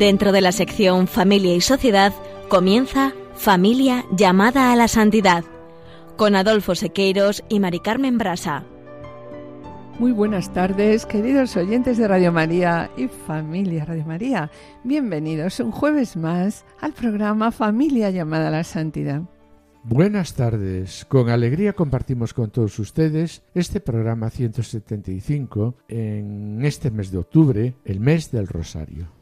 Dentro de la sección Familia y Sociedad comienza Familia llamada a la santidad con Adolfo Sequeiros y Mari Carmen Brasa. Muy buenas tardes, queridos oyentes de Radio María y familia Radio María. Bienvenidos un jueves más al programa Familia llamada a la Santidad. Buenas tardes, con alegría compartimos con todos ustedes este programa 175 en este mes de octubre, el mes del Rosario.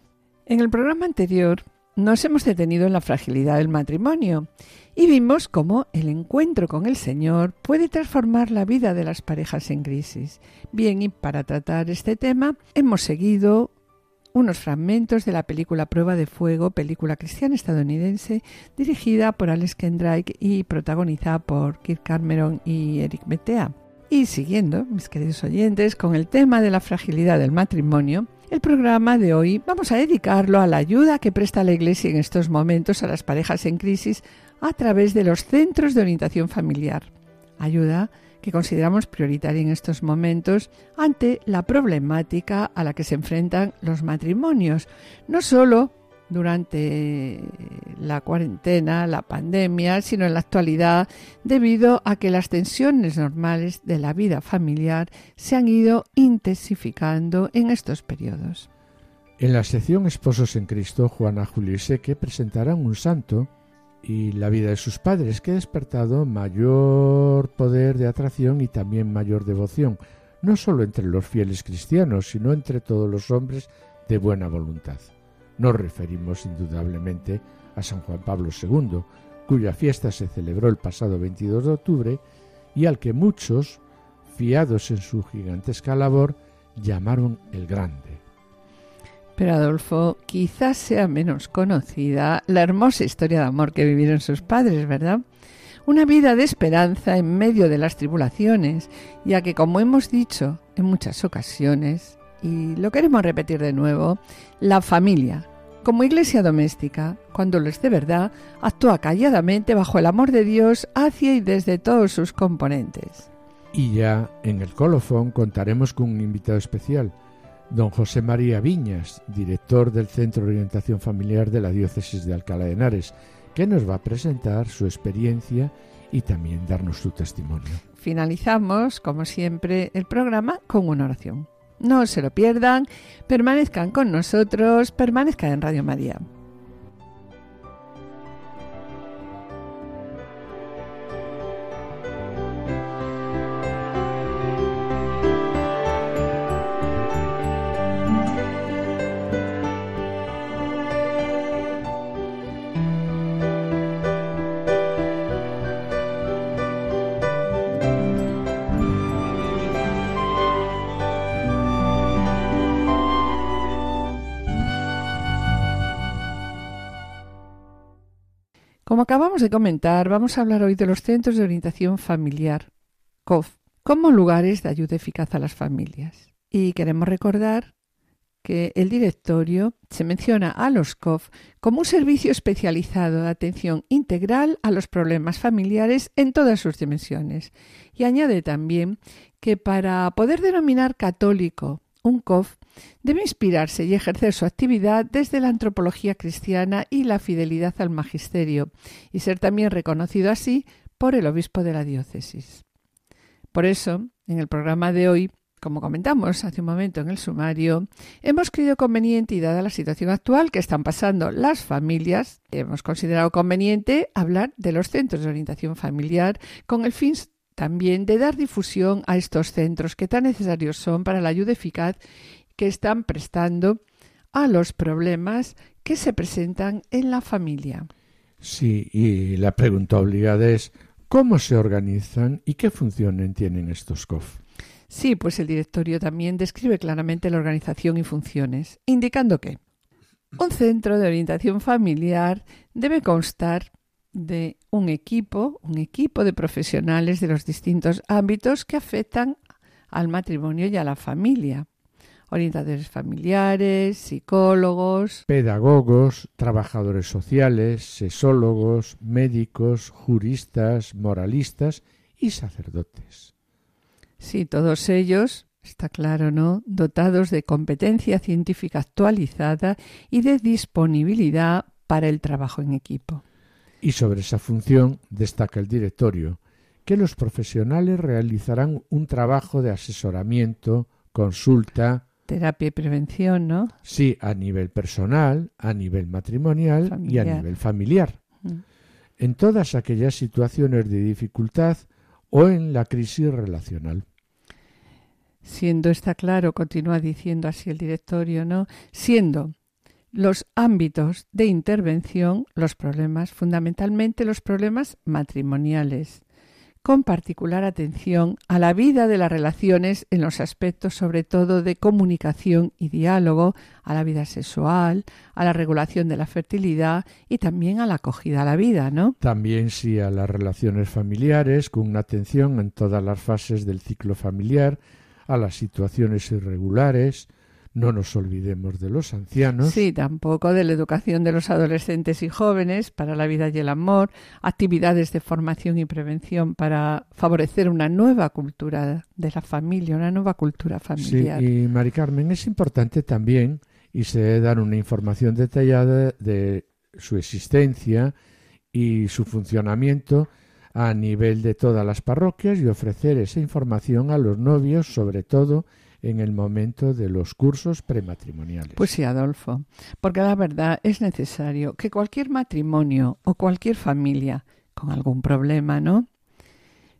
En el programa anterior nos hemos detenido en la fragilidad del matrimonio y vimos cómo el encuentro con el Señor puede transformar la vida de las parejas en crisis. Bien, y para tratar este tema hemos seguido unos fragmentos de la película Prueba de Fuego, película cristiana estadounidense dirigida por Alex Kendrick y protagonizada por Kirk Cameron y Eric Metea. Y siguiendo, mis queridos oyentes, con el tema de la fragilidad del matrimonio, el programa de hoy vamos a dedicarlo a la ayuda que presta la Iglesia en estos momentos a las parejas en crisis a través de los centros de orientación familiar. Ayuda que consideramos prioritaria en estos momentos ante la problemática a la que se enfrentan los matrimonios, no solo durante la cuarentena, la pandemia, sino en la actualidad, debido a que las tensiones normales de la vida familiar se han ido intensificando en estos periodos. En la sección Esposos en Cristo, Juana Julio y Seque presentarán un santo y la vida de sus padres que ha despertado mayor poder de atracción y también mayor devoción, no solo entre los fieles cristianos, sino entre todos los hombres de buena voluntad. Nos referimos indudablemente a San Juan Pablo II, cuya fiesta se celebró el pasado 22 de octubre y al que muchos, fiados en su gigantesca labor, llamaron el Grande. Pero Adolfo, quizás sea menos conocida la hermosa historia de amor que vivieron sus padres, ¿verdad? Una vida de esperanza en medio de las tribulaciones, ya que, como hemos dicho en muchas ocasiones, y lo queremos repetir de nuevo, la familia, como iglesia doméstica, cuando lo es de verdad, actúa calladamente bajo el amor de Dios hacia y desde todos sus componentes. Y ya en el colofón contaremos con un invitado especial, don José María Viñas, director del Centro de Orientación Familiar de la Diócesis de Alcalá de Henares, que nos va a presentar su experiencia y también darnos su testimonio. Finalizamos, como siempre, el programa con una oración. No se lo pierdan, permanezcan con nosotros, permanezcan en Radio María. Como acabamos de comentar, vamos a hablar hoy de los centros de orientación familiar, COF, como lugares de ayuda eficaz a las familias. Y queremos recordar que el directorio se menciona a los COF como un servicio especializado de atención integral a los problemas familiares en todas sus dimensiones. Y añade también que para poder denominar católico un COF debe inspirarse y ejercer su actividad desde la antropología cristiana y la fidelidad al magisterio, y ser también reconocido así por el obispo de la diócesis. Por eso, en el programa de hoy, como comentamos hace un momento en el sumario, hemos creído conveniente y dada la situación actual que están pasando las familias, hemos considerado conveniente hablar de los centros de orientación familiar con el fin también de dar difusión a estos centros que tan necesarios son para la ayuda eficaz que están prestando a los problemas que se presentan en la familia. Sí, y la pregunta obligada es ¿cómo se organizan y qué funciones tienen estos COF? Sí, pues el directorio también describe claramente la organización y funciones, indicando que un centro de orientación familiar debe constar de un equipo, un equipo de profesionales de los distintos ámbitos que afectan al matrimonio y a la familia. Orientadores familiares, psicólogos, pedagogos, trabajadores sociales, sesólogos, médicos, juristas, moralistas y sacerdotes. Sí, todos ellos Está claro, ¿no? Dotados de competencia científica actualizada y de disponibilidad para el trabajo en equipo. Y sobre esa función destaca el directorio, que los profesionales realizarán un trabajo de asesoramiento, consulta, terapia y prevención, ¿no? Sí, a nivel personal, a nivel matrimonial y a nivel familiar. Mm. En todas aquellas situaciones de dificultad o en la crisis relacional. Siendo, está claro, continúa diciendo así el directorio, ¿no? Siendo los ámbitos de intervención los problemas, fundamentalmente los problemas matrimoniales, con particular atención a la vida de las relaciones en los aspectos sobre todo de comunicación y diálogo, a la vida sexual, a la regulación de la fertilidad y también a la acogida a la vida, ¿no? También sí a las relaciones familiares, con una atención en todas las fases del ciclo familiar, a las situaciones irregulares, no nos olvidemos de los ancianos. Sí, tampoco de la educación de los adolescentes y jóvenes para la vida y el amor, actividades de formación y prevención para favorecer una nueva cultura de la familia, una nueva cultura familiar. Sí, y Mari Carmen, es importante también, y se debe dar una información detallada de su existencia y su funcionamiento a nivel de todas las parroquias y ofrecer esa información a los novios, sobre todo en el momento de los cursos prematrimoniales. Pues sí, Adolfo, porque la verdad es necesario que cualquier matrimonio o cualquier familia con algún problema, ¿no?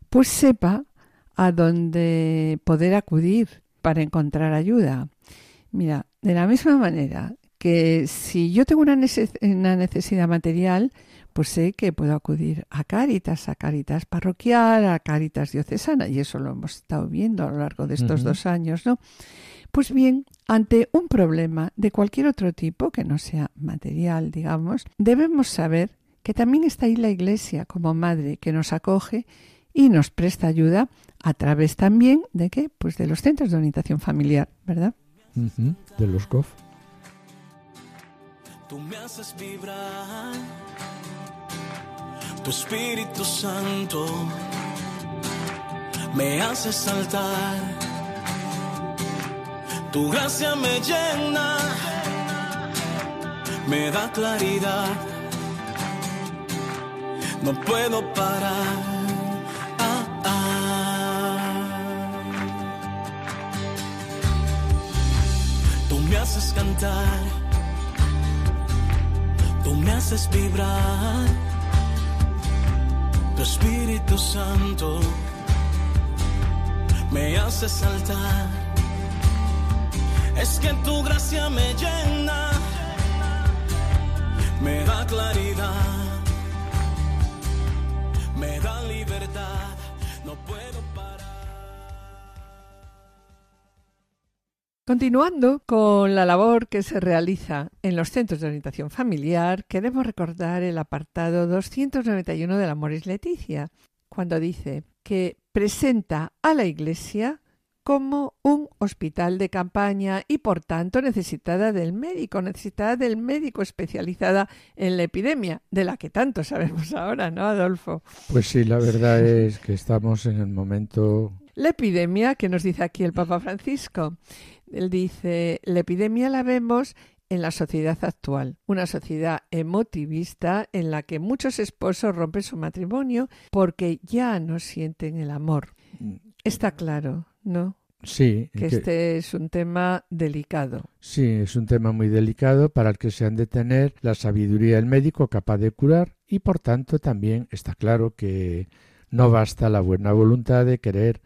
Pues sepa a dónde poder acudir para encontrar ayuda. Mira, de la misma manera que si yo tengo una, necesidad material, pues sé que puedo acudir a Cáritas, a Cáritas parroquial, a Cáritas diocesana, y eso lo hemos estado viendo a lo largo de estos dos años, ¿no? Pues bien, ante un problema de cualquier otro tipo, que no sea material, digamos, debemos saber que también está ahí la Iglesia como madre que nos acoge y nos presta ayuda a través también de qué? Pues de los centros de orientación familiar, ¿verdad? De los COF. Tú me haces vibrar tu Espíritu Santo me hace saltar. Tu gracia me llena, me da claridad. No puedo parar. Ah, ah. Tú me haces cantar, tú me haces vibrar tu Espíritu Santo me hace saltar. Es que tu gracia me llena, me da claridad, me da libertad, no puedo Continuando con la labor que se realiza en los centros de orientación familiar, queremos recordar el apartado 291 de la Moris Leticia, cuando dice que presenta a la Iglesia como un hospital de campaña y por tanto necesitada del médico, necesitada del médico especializada en la epidemia, de la que tanto sabemos ahora, ¿no, Adolfo? Pues sí, la verdad es que estamos en el momento... La epidemia que nos dice aquí el Papa Francisco. Él dice, la epidemia la vemos en la sociedad actual, una sociedad emotivista en la que muchos esposos rompen su matrimonio porque ya no sienten el amor. Mm. Está claro, ¿no? Sí. Que, este es un tema delicado. Sí, es un tema muy delicado para el que se han de tener la sabiduría del médico capaz de curar y por tanto también está claro que no basta la buena voluntad de querer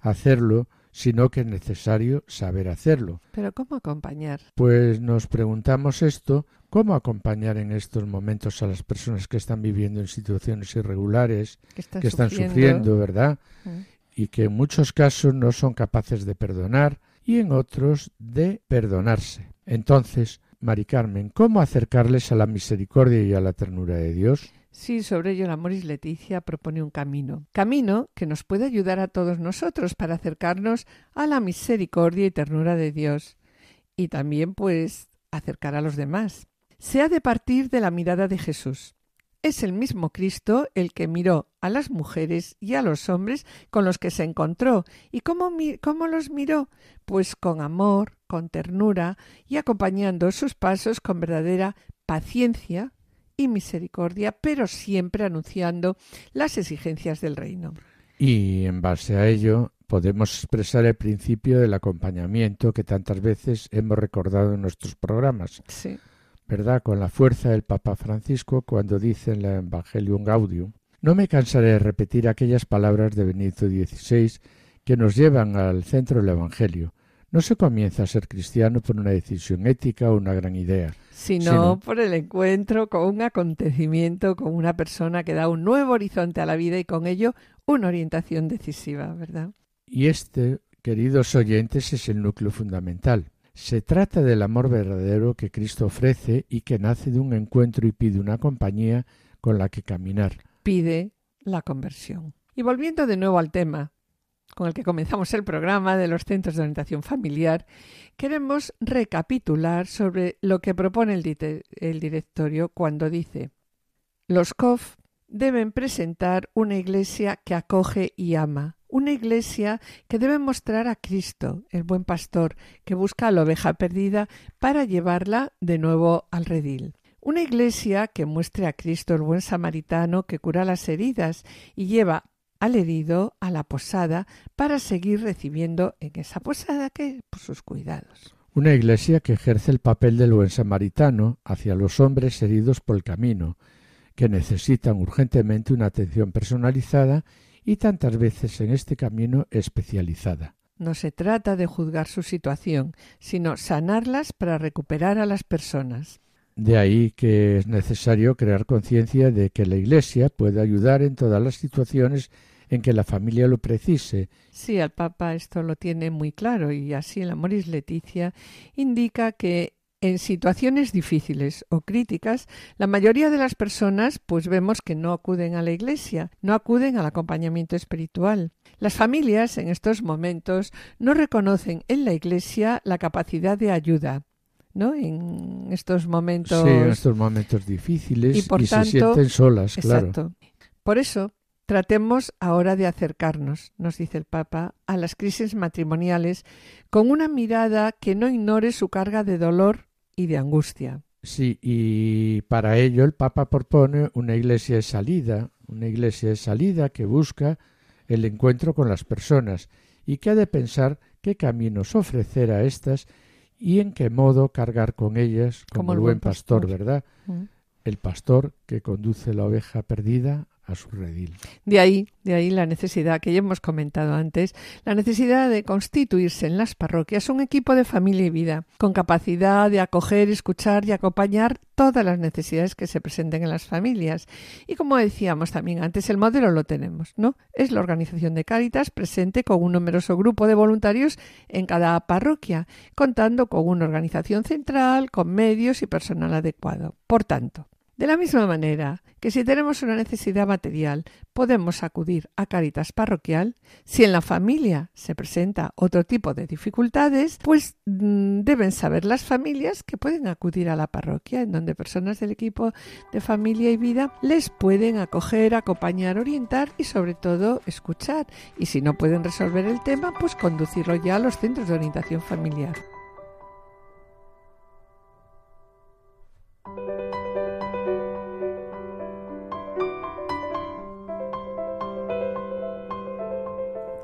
hacerlo, sino que es necesario saber hacerlo. Pero ¿cómo acompañar? Pues nos preguntamos esto, ¿cómo acompañar en estos momentos a las personas que están viviendo en situaciones irregulares, que están, sufriendo. ¿verdad? Mm. Y que en muchos casos no son capaces de perdonar y en otros de perdonarse. Entonces, Mari Carmen, ¿cómo acercarles a la misericordia y a la ternura de Dios? Sí, sobre ello la Moris Leticia propone un camino. Camino que nos puede ayudar a todos nosotros para acercarnos a la misericordia y ternura de Dios. Y también, pues, acercar a los demás. Se ha de partir de la mirada de Jesús. Es el mismo Cristo el que miró a las mujeres y a los hombres con los que se encontró. ¿Y cómo, cómo los miró? Pues con amor, con ternura y acompañando sus pasos con verdadera paciencia y misericordia, pero siempre anunciando las exigencias del reino. Y en base a ello podemos expresar el principio del acompañamiento que tantas veces hemos recordado en nuestros programas. Sí. ¿Verdad? Con la fuerza del Papa Francisco cuando dice en la Evangelium Gaudium. No me cansaré de repetir aquellas palabras de Benito XVI que nos llevan al centro del Evangelio. No se comienza a ser cristiano por una decisión ética o una gran idea, sino, por el encuentro con un acontecimiento, con una persona que da un nuevo horizonte a la vida y con ello una orientación decisiva, ¿verdad? Y este, queridos oyentes, es el núcleo fundamental. Se trata del amor verdadero que Cristo ofrece y que nace de un encuentro y pide una compañía con la que caminar. Pide la conversión. Y volviendo de nuevo al tema, con el que comenzamos el programa de los centros de orientación familiar, queremos recapitular sobre lo que propone el, directorio cuando dice los COF deben presentar una iglesia que acoge y ama, una iglesia que debe mostrar a Cristo, el buen pastor, que busca a la oveja perdida para llevarla de nuevo al redil. Una iglesia que muestre a Cristo el buen samaritano que cura las heridas y lleva al herido a la posada para seguir recibiendo en esa posada que por sus cuidados. Una iglesia que ejerce el papel del buen samaritano hacia los hombres heridos por el camino, que necesitan urgentemente una atención personalizada y tantas veces en este camino especializada. No se trata de juzgar su situación, sino sanarlas para recuperar a las personas. De ahí que es necesario crear conciencia de que la Iglesia puede ayudar en todas las situaciones en que la familia lo precise. Sí, el Papa esto lo tiene muy claro y así el Amoris Leticia indica que en situaciones difíciles o críticas, la mayoría de las personas pues vemos que no acuden a la iglesia, no acuden al acompañamiento espiritual. Las familias en estos momentos no reconocen en la iglesia la capacidad de ayuda, ¿no? En estos momentos. Sí, en estos momentos difíciles y, por tanto, se sienten solas, claro. Exacto. Por eso, tratemos ahora de acercarnos, nos dice el Papa, a las crisis matrimoniales con una mirada que no ignore su carga de dolor y de angustia. Sí, y para ello el Papa propone una iglesia de salida, una iglesia de salida que busca el encuentro con las personas y que ha de pensar qué caminos ofrecer a estas y en qué modo cargar con ellas como, el buen pastor, ¿verdad? Mm. El pastor que conduce la oveja perdida a su redil. De ahí, de ahí la necesidad que ya hemos comentado antes, la necesidad de constituirse en las parroquias un equipo de familia y vida, con capacidad de acoger, escuchar y acompañar todas las necesidades que se presenten en las familias. Y como decíamos también antes, el modelo lo tenemos, ¿no? Es la organización de Cáritas presente con un numeroso grupo de voluntarios en cada parroquia, contando con una organización central, con medios y personal adecuado. Por tanto, de la misma manera que si tenemos una necesidad material podemos acudir a Caritas Parroquial, si en la familia se presenta otro tipo de dificultades, pues mm, deben saber las familias que pueden acudir a la parroquia, en donde personas del equipo de familia y vida les pueden acoger, acompañar, orientar y sobre todo escuchar. Y si no pueden resolver el tema, pues conducirlo ya a los centros de orientación familiar.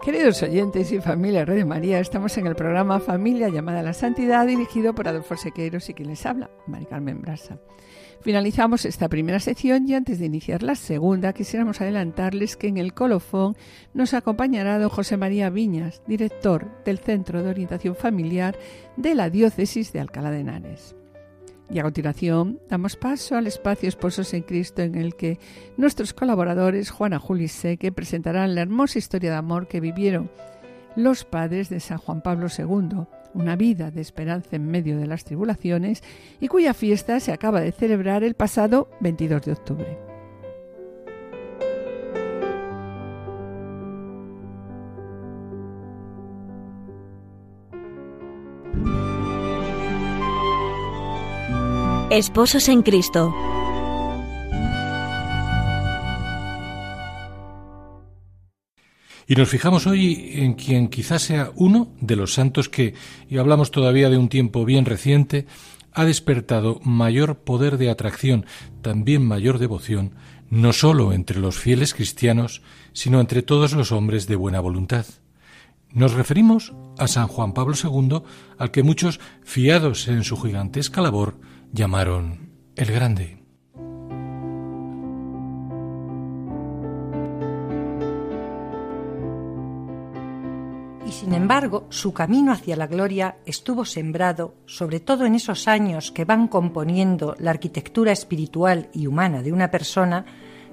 Queridos oyentes y familia Red María, estamos en el programa Familia llamada a la Santidad, dirigido por Adolfo Sequeiros y quien les habla, Mari Carmen Brasa. Finalizamos esta primera sección y antes de iniciar la segunda, quisiéramos adelantarles que en el colofón nos acompañará don José María Viñas, director del Centro de Orientación Familiar de la Diócesis de Alcalá de Henares. Y a continuación damos paso al espacio Esposos en Cristo en el que nuestros colaboradores Juana Juli Seque presentarán la hermosa historia de amor que vivieron los padres de San Juan Pablo II, una vida de esperanza en medio de las tribulaciones y cuya fiesta se acaba de celebrar el pasado 22 de octubre. Esposos en Cristo. Y nos fijamos hoy en quien quizás sea uno de los santos que, y hablamos todavía de un tiempo bien reciente, ha despertado mayor poder de atracción, también mayor devoción, no sólo entre los fieles cristianos, sino entre todos los hombres de buena voluntad. Nos referimos a San Juan Pablo II, al que muchos, fiados en su gigantesca labor, llamaron el Grande. Sin embargo, su camino hacia la gloria estuvo sembrado, sobre todo en esos años que van componiendo la arquitectura espiritual y humana de una persona,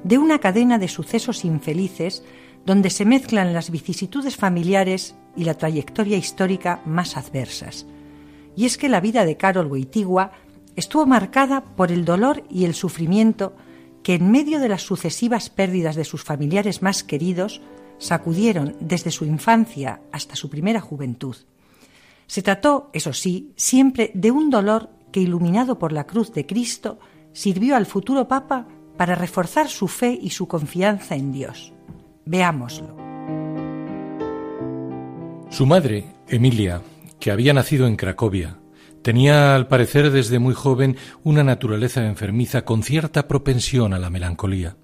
de una cadena de sucesos infelices donde se mezclan las vicisitudes familiares y la trayectoria histórica más adversas. Y es que la vida de Carol Wojtyła estuvo marcada por el dolor y el sufrimiento que en medio de las sucesivas pérdidas de sus familiares más queridos sacudieron desde su infancia hasta su primera juventud. Se trató, eso sí, siempre de un dolor que, iluminado por la cruz de Cristo, sirvió al futuro Papa para reforzar su fe y su confianza en Dios. Veámoslo. Su madre, Emilia, que había nacido en Cracovia, tenía al parecer desde muy joven una naturaleza enfermiza con cierta propensión a la melancolía.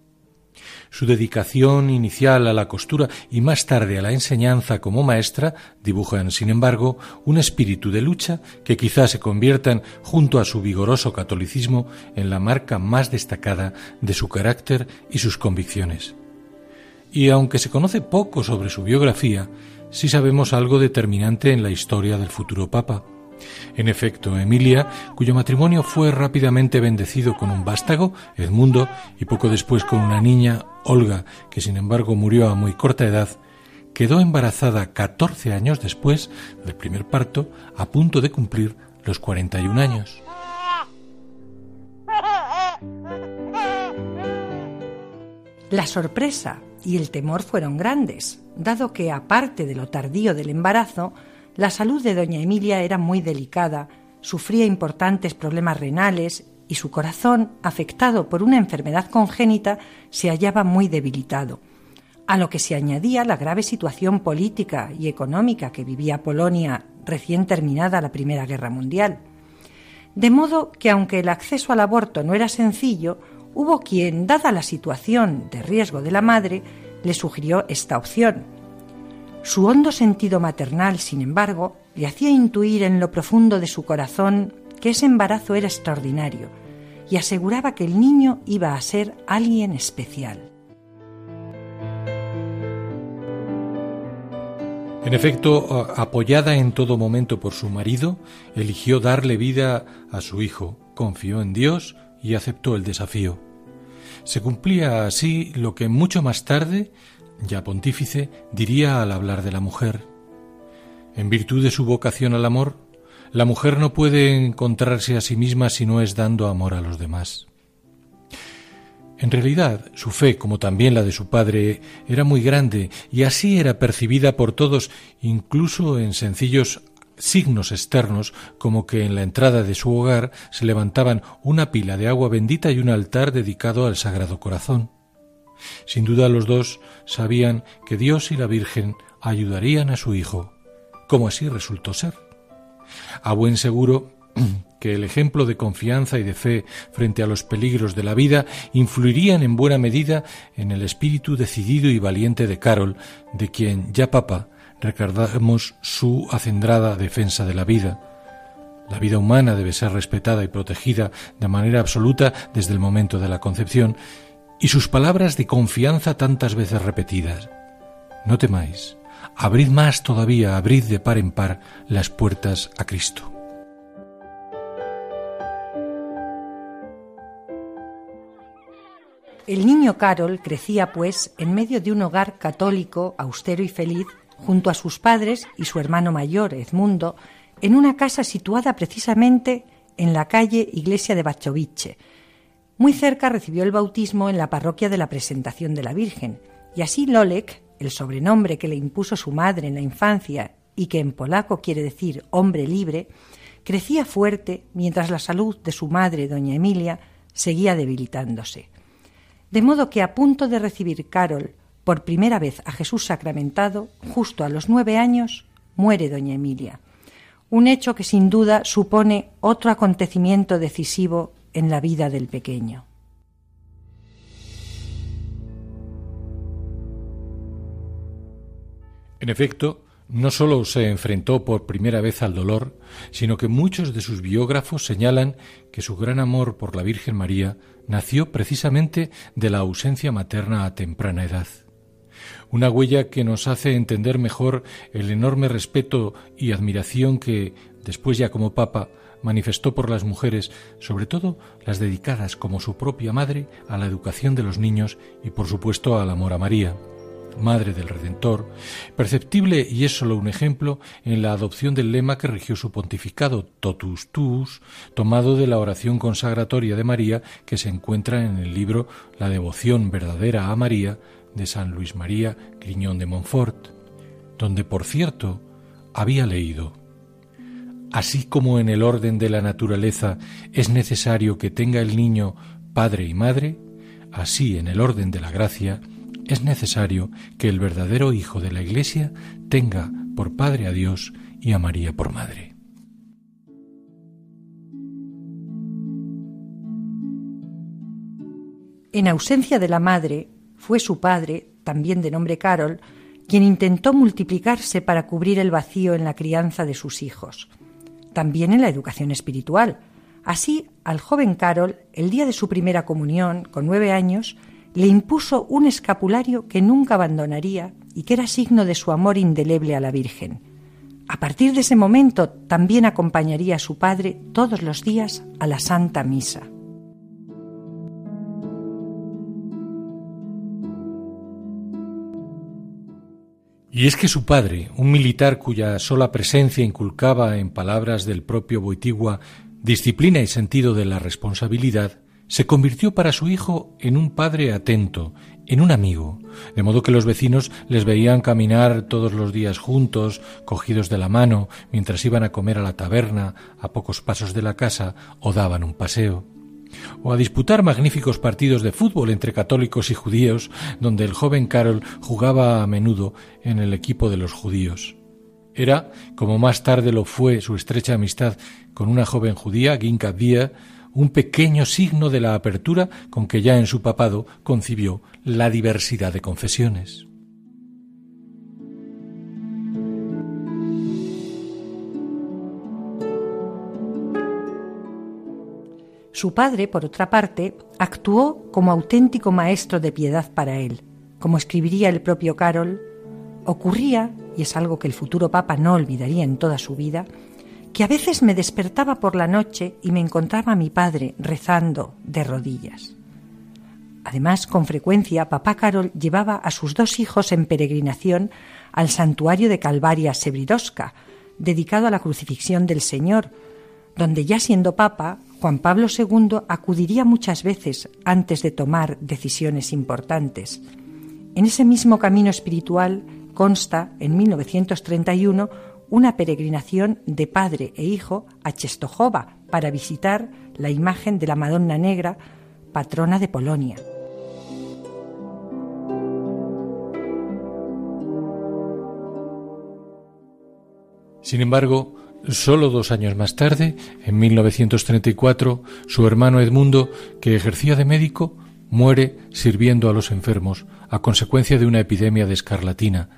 Su dedicación inicial a la costura y más tarde a la enseñanza como maestra dibujan, sin embargo, un espíritu de lucha que quizás se conviertan, junto a su vigoroso catolicismo, en la marca más destacada de su carácter y sus convicciones. Y aunque se conoce poco sobre su biografía, sí sabemos algo determinante en la historia del futuro Papa. En efecto, Emilia, cuyo matrimonio fue rápidamente bendecido con un vástago, Edmundo, y poco después con una niña, Olga, que sin embargo murió a muy corta edad, quedó embarazada 14 años después del primer parto, a punto de cumplir los 41 años. La sorpresa y el temor fueron grandes, dado que, aparte de lo tardío del embarazo, la salud de doña Emilia era muy delicada, sufría importantes problemas renales y su corazón, afectado por una enfermedad congénita, se hallaba muy debilitado, a lo que se añadía la grave situación política y económica que vivía Polonia recién terminada la Primera Guerra Mundial. De modo que aunque el acceso al aborto no era sencillo, hubo quien, dada la situación de riesgo de la madre, le sugirió esta opción, su hondo sentido maternal, sin embargo, le hacía intuir en lo profundo de su corazón que ese embarazo era extraordinario y aseguraba que el niño iba a ser alguien especial. En efecto, apoyada en todo momento por su marido, eligió darle vida a su hijo, confió en Dios y aceptó el desafío. Se cumplía así lo que mucho más tarde ya pontífice, diría al hablar de la mujer. En virtud de su vocación al amor, la mujer no puede encontrarse a sí misma si no es dando amor a los demás. En realidad, su fe, como también la de su padre, era muy grande y así era percibida por todos, incluso en sencillos signos externos, como que en la entrada de su hogar se levantaban una pila de agua bendita y un altar dedicado al Sagrado Corazón. Sin duda los dos sabían que Dios y la Virgen ayudarían a su hijo, como así resultó ser. A buen seguro que el ejemplo de confianza y de fe frente a los peligros de la vida influirían en buena medida en el espíritu decidido y valiente de Carol, de quien ya papa recordamos su acendrada defensa de la vida. La vida humana debe ser respetada y protegida de manera absoluta desde el momento de la concepción, y sus palabras de confianza tantas veces repetidas. No temáis, abrid más todavía, abrid de par en par las puertas a Cristo. El niño Carol crecía, pues, en medio de un hogar católico, austero y feliz, junto a sus padres y su hermano mayor, Edmundo, en una casa situada precisamente en la calle Iglesia de Bachoviche, muy cerca recibió el bautismo en la parroquia de la Presentación de la Virgen, y así Lolek, el sobrenombre que le impuso su madre en la infancia y que en polaco quiere decir hombre libre, crecía fuerte mientras la salud de su madre, doña Emilia, seguía debilitándose. De modo que a punto de recibir Carol por primera vez a Jesús sacramentado, justo a los nueve años, muere doña Emilia. Un hecho que sin duda supone otro acontecimiento decisivo en la vida del pequeño. En efecto, no sólo se enfrentó por primera vez al dolor, sino que muchos de sus biógrafos señalan que su gran amor por la Virgen María nació precisamente de la ausencia materna a temprana edad. Una huella que nos hace entender mejor el enorme respeto y admiración que, después ya como Papa, manifestó por las mujeres, sobre todo las dedicadas como su propia madre a la educación de los niños y por supuesto al amor a María. Madre del Redentor, perceptible y es solo un ejemplo en la adopción del lema que rigió su pontificado, totus tuus, tomado de la oración consagratoria de María que se encuentra en el libro La devoción verdadera a María de San Luis María Griñón de Montfort, donde, por cierto, había leído Así como en el orden de la naturaleza es necesario que tenga el niño padre y madre, así en el orden de la gracia es necesario que el verdadero Hijo de la Iglesia tenga por Padre a Dios y a María por Madre. En ausencia de la madre, fue su padre, también de nombre Carol, quien intentó multiplicarse para cubrir el vacío en la crianza de sus hijos, también en la educación espiritual. Así, al joven Carol, el día de su primera comunión, con nueve años, le impuso un escapulario que nunca abandonaría y que era signo de su amor indeleble a la Virgen. A partir de ese momento también acompañaría a su padre todos los días a la Santa Misa. Y es que su padre, un militar cuya sola presencia inculcaba en palabras del propio Boitigua disciplina y sentido de la responsabilidad, se convirtió para su hijo en un padre atento, en un amigo, de modo que los vecinos les veían caminar todos los días juntos, cogidos de la mano, mientras iban a comer a la taberna, a pocos pasos de la casa, o daban un paseo o a disputar magníficos partidos de fútbol entre católicos y judíos, donde el joven Carol jugaba a menudo en el equipo de los judíos. Era, como más tarde lo fue su estrecha amistad con una joven judía, Ginka Dia, un pequeño signo de la apertura con que ya en su papado concibió la diversidad de confesiones. Su padre, por otra parte, actuó como auténtico maestro de piedad para él. Como escribiría el propio Carol, ocurría, y es algo que el futuro Papa no olvidaría en toda su vida, que a veces me despertaba por la noche y me encontraba a mi padre rezando de rodillas. Además, con frecuencia, papá Carol llevaba a sus dos hijos en peregrinación al santuario de Calvaria Sebridosca, dedicado a la crucifixión del Señor, donde ya siendo papa, Juan Pablo II acudiría muchas veces antes de tomar decisiones importantes. En ese mismo camino espiritual consta, en 1931, una peregrinación de padre e hijo a Czestochowa para visitar la imagen de la Madonna Negra, patrona de Polonia. Sin embargo, solo dos años más tarde, en 1934, su hermano Edmundo, que ejercía de médico, muere sirviendo a los enfermos a consecuencia de una epidemia de escarlatina,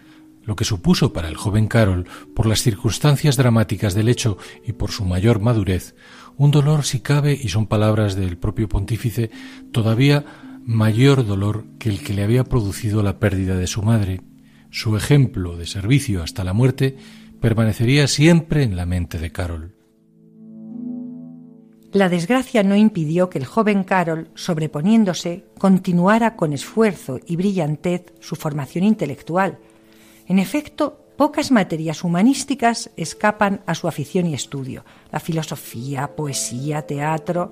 lo que supuso para el joven Carol, por las circunstancias dramáticas del hecho y por su mayor madurez, un dolor si cabe, y son palabras del propio pontífice, todavía mayor dolor que el que le había producido la pérdida de su madre. Su ejemplo de servicio hasta la muerte permanecería siempre en la mente de Carol. La desgracia no impidió que el joven Carol, sobreponiéndose, continuara con esfuerzo y brillantez su formación intelectual, en efecto, pocas materias humanísticas escapan a su afición y estudio. La filosofía, poesía, teatro,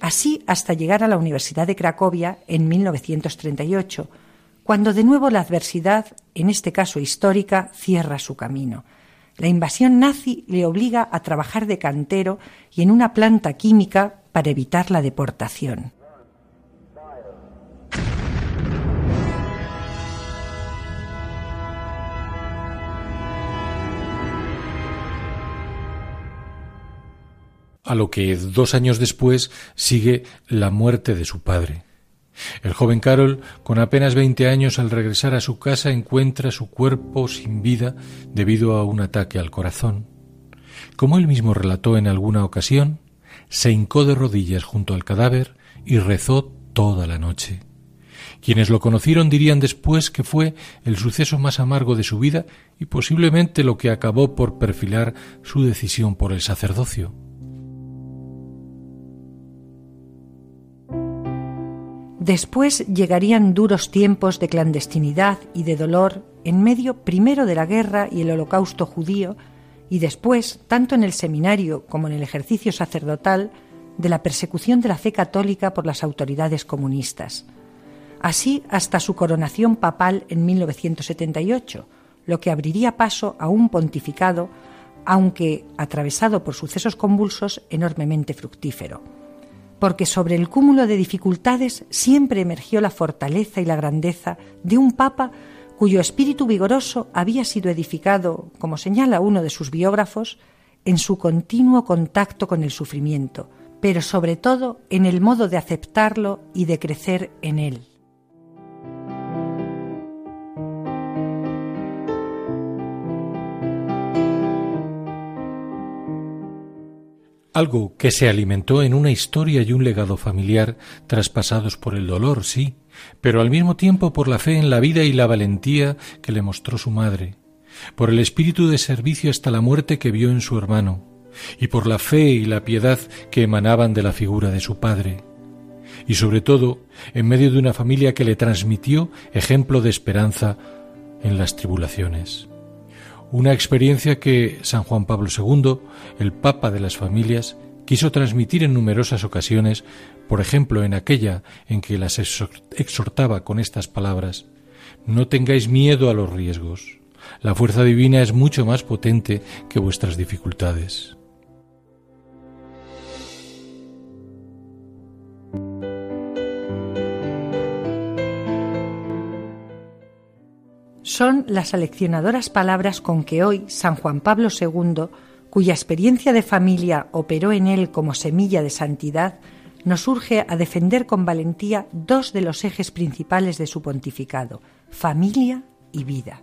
así hasta llegar a la Universidad de Cracovia en 1938, cuando de nuevo la adversidad, en este caso histórica, cierra su camino. La invasión nazi le obliga a trabajar de cantero y en una planta química para evitar la deportación. A lo que dos años después sigue la muerte de su padre. El joven Carol, con apenas veinte años, al regresar a su casa encuentra su cuerpo sin vida debido a un ataque al corazón. Como él mismo relató en alguna ocasión, se hincó de rodillas junto al cadáver y rezó toda la noche. Quienes lo conocieron dirían después que fue el suceso más amargo de su vida y posiblemente lo que acabó por perfilar su decisión por el sacerdocio. Después llegarían duros tiempos de clandestinidad y de dolor en medio primero de la guerra y el holocausto judío y después, tanto en el seminario como en el ejercicio sacerdotal, de la persecución de la fe católica por las autoridades comunistas. Así hasta su coronación papal en 1978, lo que abriría paso a un pontificado, aunque atravesado por sucesos convulsos, enormemente fructífero porque sobre el cúmulo de dificultades siempre emergió la fortaleza y la grandeza de un papa cuyo espíritu vigoroso había sido edificado, como señala uno de sus biógrafos, en su continuo contacto con el sufrimiento, pero sobre todo en el modo de aceptarlo y de crecer en él. Algo que se alimentó en una historia y un legado familiar traspasados por el dolor, sí, pero al mismo tiempo por la fe en la vida y la valentía que le mostró su madre, por el espíritu de servicio hasta la muerte que vio en su hermano, y por la fe y la piedad que emanaban de la figura de su padre, y sobre todo en medio de una familia que le transmitió ejemplo de esperanza en las tribulaciones. Una experiencia que San Juan Pablo II, el Papa de las Familias, quiso transmitir en numerosas ocasiones, por ejemplo en aquella en que las exhortaba con estas palabras No tengáis miedo a los riesgos. La fuerza divina es mucho más potente que vuestras dificultades. Son las aleccionadoras palabras con que hoy San Juan Pablo II, cuya experiencia de familia operó en él como semilla de santidad, nos urge a defender con valentía dos de los ejes principales de su pontificado, familia y vida.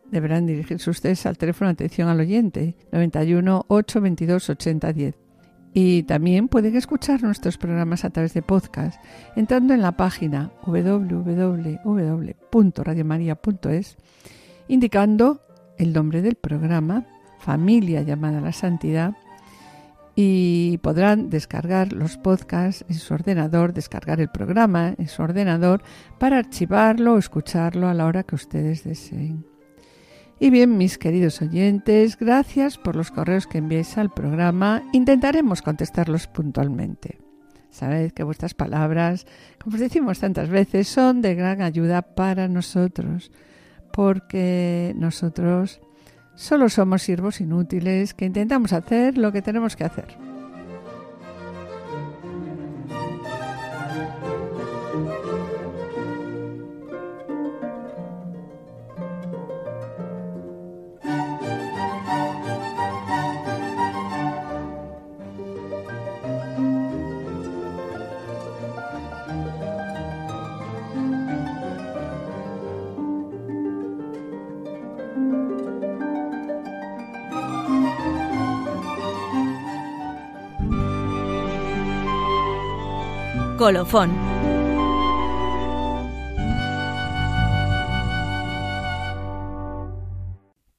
deberán dirigirse ustedes al teléfono de atención al oyente 91 822 8010. Y también pueden escuchar nuestros programas a través de podcast entrando en la página www.radiomaria.es indicando el nombre del programa, familia llamada a la santidad, y podrán descargar los podcasts en su ordenador, descargar el programa en su ordenador para archivarlo o escucharlo a la hora que ustedes deseen. Y bien, mis queridos oyentes, gracias por los correos que enviáis al programa. Intentaremos contestarlos puntualmente. Sabed que vuestras palabras, como os decimos tantas veces, son de gran ayuda para nosotros, porque nosotros solo somos siervos inútiles que intentamos hacer lo que tenemos que hacer.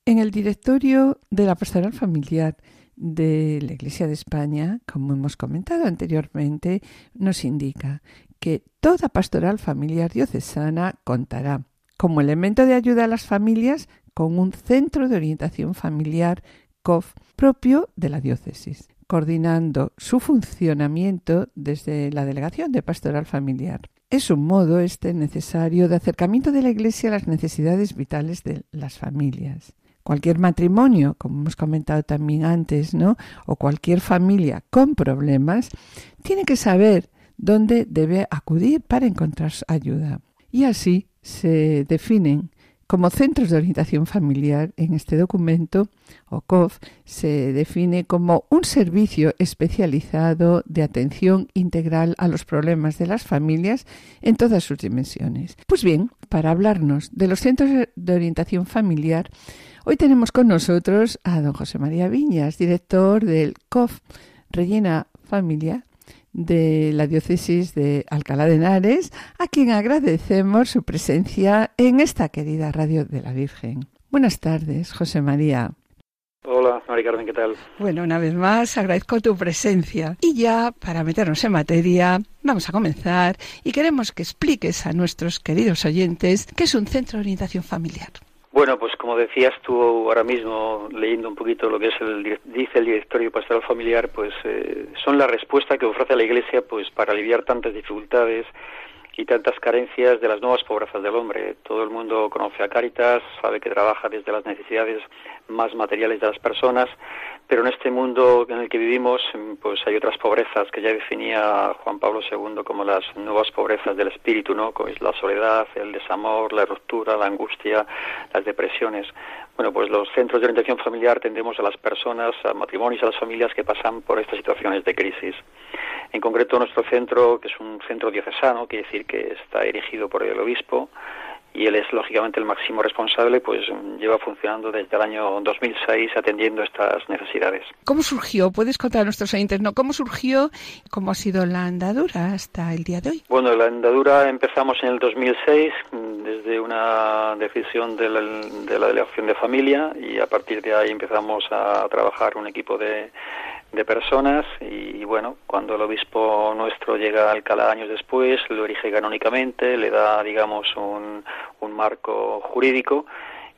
En el directorio de la pastoral familiar de la Iglesia de España, como hemos comentado anteriormente, nos indica que toda pastoral familiar diocesana contará como elemento de ayuda a las familias con un centro de orientación familiar COF propio de la diócesis, coordinando su funcionamiento desde la Delegación de Pastoral Familiar. Es un modo este necesario de acercamiento de la Iglesia a las necesidades vitales de las familias. Cualquier matrimonio, como hemos comentado también antes, ¿no? o cualquier familia con problemas, tiene que saber dónde debe acudir para encontrar ayuda. Y así se definen como centros de orientación familiar, en este documento, OCOF se define como un servicio especializado de atención integral a los problemas de las familias en todas sus dimensiones. Pues bien, para hablarnos de los centros de orientación familiar, hoy tenemos con nosotros a don José María Viñas, director del COF Regina Familia, de la diócesis de Alcalá de Henares, a quien agradecemos su presencia en esta querida radio de la Virgen. Buenas tardes, José María. Hola, María Carmen, ¿qué tal? Bueno, una vez más agradezco tu presencia. Y ya, para meternos en materia, vamos a comenzar y queremos que expliques a nuestros queridos oyentes qué es un centro de orientación familiar. Bueno, pues como decías tú ahora mismo, leyendo un poquito lo que es el, dice el directorio pastoral familiar, pues eh, son la respuesta que ofrece la Iglesia pues para aliviar tantas dificultades y tantas carencias de las nuevas pobrezas del hombre. Todo el mundo conoce a Cáritas, sabe que trabaja desde las necesidades más materiales de las personas, pero en este mundo en el que vivimos, pues hay otras pobrezas que ya definía Juan Pablo II como las nuevas pobrezas del espíritu, ¿no? Como es la soledad, el desamor, la ruptura, la angustia, las depresiones. Bueno, pues los centros de orientación familiar tendemos a las personas, a matrimonios, a las familias que pasan por estas situaciones de crisis. En concreto, nuestro centro, que es un centro diocesano, quiere decir que está erigido por el obispo, y él es lógicamente el máximo responsable, pues lleva funcionando desde el año 2006 atendiendo estas necesidades. ¿Cómo surgió? ¿Puedes contar a nuestros oyentes no? cómo surgió cómo ha sido la andadura hasta el día de hoy? Bueno, la andadura empezamos en el 2006 desde una decisión de la, de la delegación de familia y a partir de ahí empezamos a trabajar un equipo de de personas y, bueno, cuando el obispo nuestro llega a Alcalá años después, lo erige canónicamente, le da, digamos, un, un marco jurídico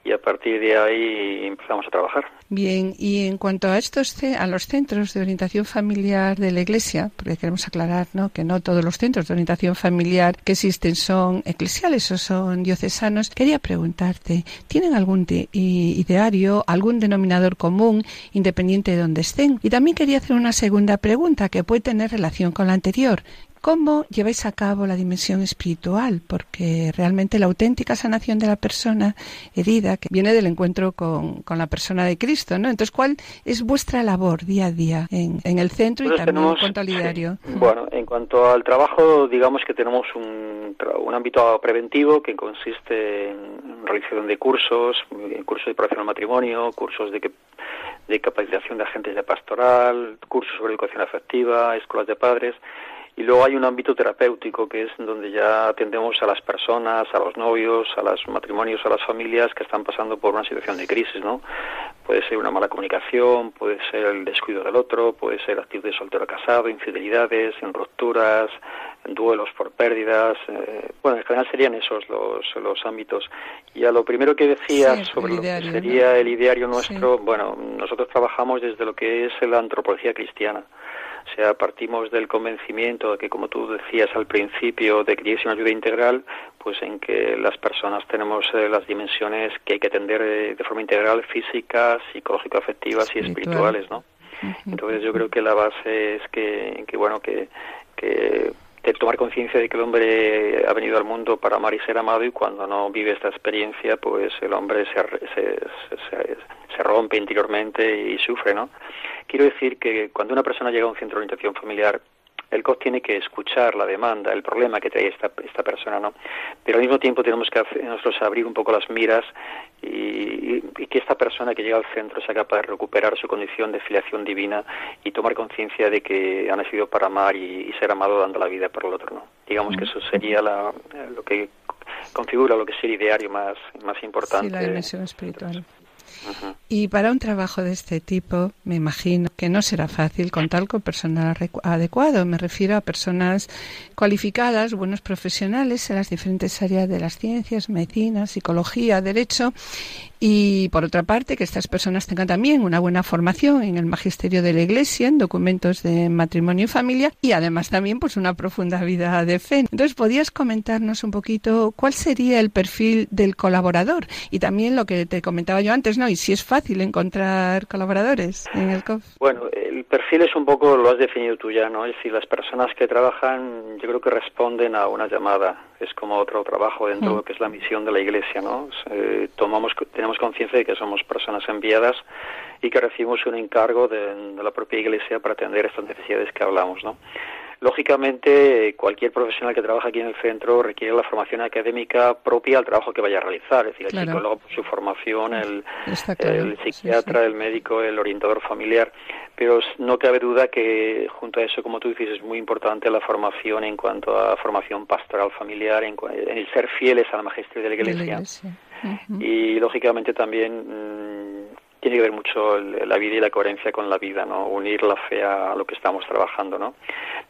y a partir de ahí empezamos a trabajar. Bien, y en cuanto a estos a los centros de orientación familiar de la Iglesia, porque queremos aclarar ¿no? que no todos los centros de orientación familiar que existen son eclesiales o son diocesanos, quería preguntarte, ¿tienen algún ideario, algún denominador común independiente de donde estén? Y también quería hacer una segunda pregunta que puede tener relación con la anterior, ¿Cómo lleváis a cabo la dimensión espiritual? Porque realmente la auténtica sanación de la persona herida, que viene del encuentro con, la persona de Cristo, ¿no? Entonces, ¿cuál es vuestra labor día a día en, el centro y también en cuanto al diario? Bueno, en cuanto al trabajo, digamos que tenemos un, un ámbito preventivo que consiste en realización de cursos, cursos de preparación al matrimonio, cursos de, de capacitación de agentes de pastoral, cursos sobre educación afectiva, escuelas de padres, y luego hay un ámbito terapéutico que es donde ya atendemos a las personas, a los novios, a los matrimonios, a las familias que están pasando por una situación de crisis, ¿no? Puede ser una mala comunicación, puede ser el descuido del otro, puede ser actitud de soltero casado, infidelidades, rupturas, duelos por pérdidas. Eh, bueno, en general serían esos los, los ámbitos. Y a lo primero que decías sobre lo que sería el ideario nuestro, bueno, nosotros trabajamos desde lo que es la antropología cristiana. O sea, partimos del convencimiento de que, como tú decías al principio, de que es una ayuda integral, pues en que las personas tenemos eh, las dimensiones que hay que atender eh, de forma integral, físicas, psicológico-afectivas y espirituales, ¿no? Entonces yo creo que la base es que, que bueno, que, que de tomar conciencia de que el hombre ha venido al mundo para amar y ser amado y cuando no vive esta experiencia, pues el hombre se, se, se, se rompe interiormente y sufre, ¿no? Quiero decir que cuando una persona llega a un centro de orientación familiar, el COF tiene que escuchar la demanda, el problema que trae esta, esta persona, ¿no? Pero al mismo tiempo tenemos que nosotros abrir un poco las miras y, que esta persona que llega al centro sea capaz de recuperar su condición de filiación divina y tomar conciencia de que ha nacido para amar y, ser amado dando la vida por el otro, ¿no? Digamos que eso sería la, lo que configura lo que es el ideario más, más importante. Sí, la dimensión espiritual. Y para un trabajo de este tipo, me imagino que no será fácil contar con personal adecuado. Me refiero a personas cualificadas, buenos profesionales en las diferentes áreas de las ciencias, medicina, psicología, derecho. Y por otra parte, que estas personas tengan también una buena formación en el magisterio de la Iglesia, en documentos de matrimonio y familia, y además también pues una profunda vida de fe. Entonces, ¿podías comentarnos un poquito cuál sería el perfil del colaborador? Y también lo que te comentaba yo antes, ¿no? Y si es fácil encontrar colaboradores en el COF. Bueno, el perfil es un poco, lo has definido tú ya, ¿no? Es decir, las personas que trabajan, yo creo que responden a una llamada. Es como otro trabajo dentro de lo que es la misión de la Iglesia, ¿no? Eh, tomamos, tenemos conciencia de que somos personas enviadas y que recibimos un encargo de, de la propia Iglesia para atender estas necesidades que hablamos, ¿no? Lógicamente, cualquier profesional que trabaja aquí en el centro requiere la formación académica propia al trabajo que vaya a realizar. Es decir, el psicólogo, su formación, el, el psiquiatra, el médico, el orientador familiar. Pero no cabe duda que, junto a eso, como tú dices, es muy importante la formación en cuanto a formación pastoral familiar, en, el ser fieles a la magisterio de la Iglesia. Y, lógicamente, también mm, tiene que ver mucho la vida y la coherencia con la vida, ¿no? Unir la fe a lo que estamos trabajando, ¿no?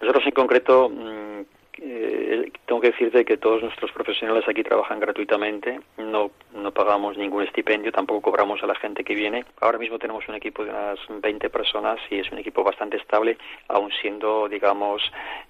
Nosotros en concreto, mm, eh, tengo que decirte que todos nuestros profesionales aquí trabajan gratuitamente, no, no pagamos ningún estipendio, tampoco cobramos a la gente que viene. Ahora mismo tenemos un equipo de unas 20 personas y es un equipo bastante estable, aun siendo, digamos,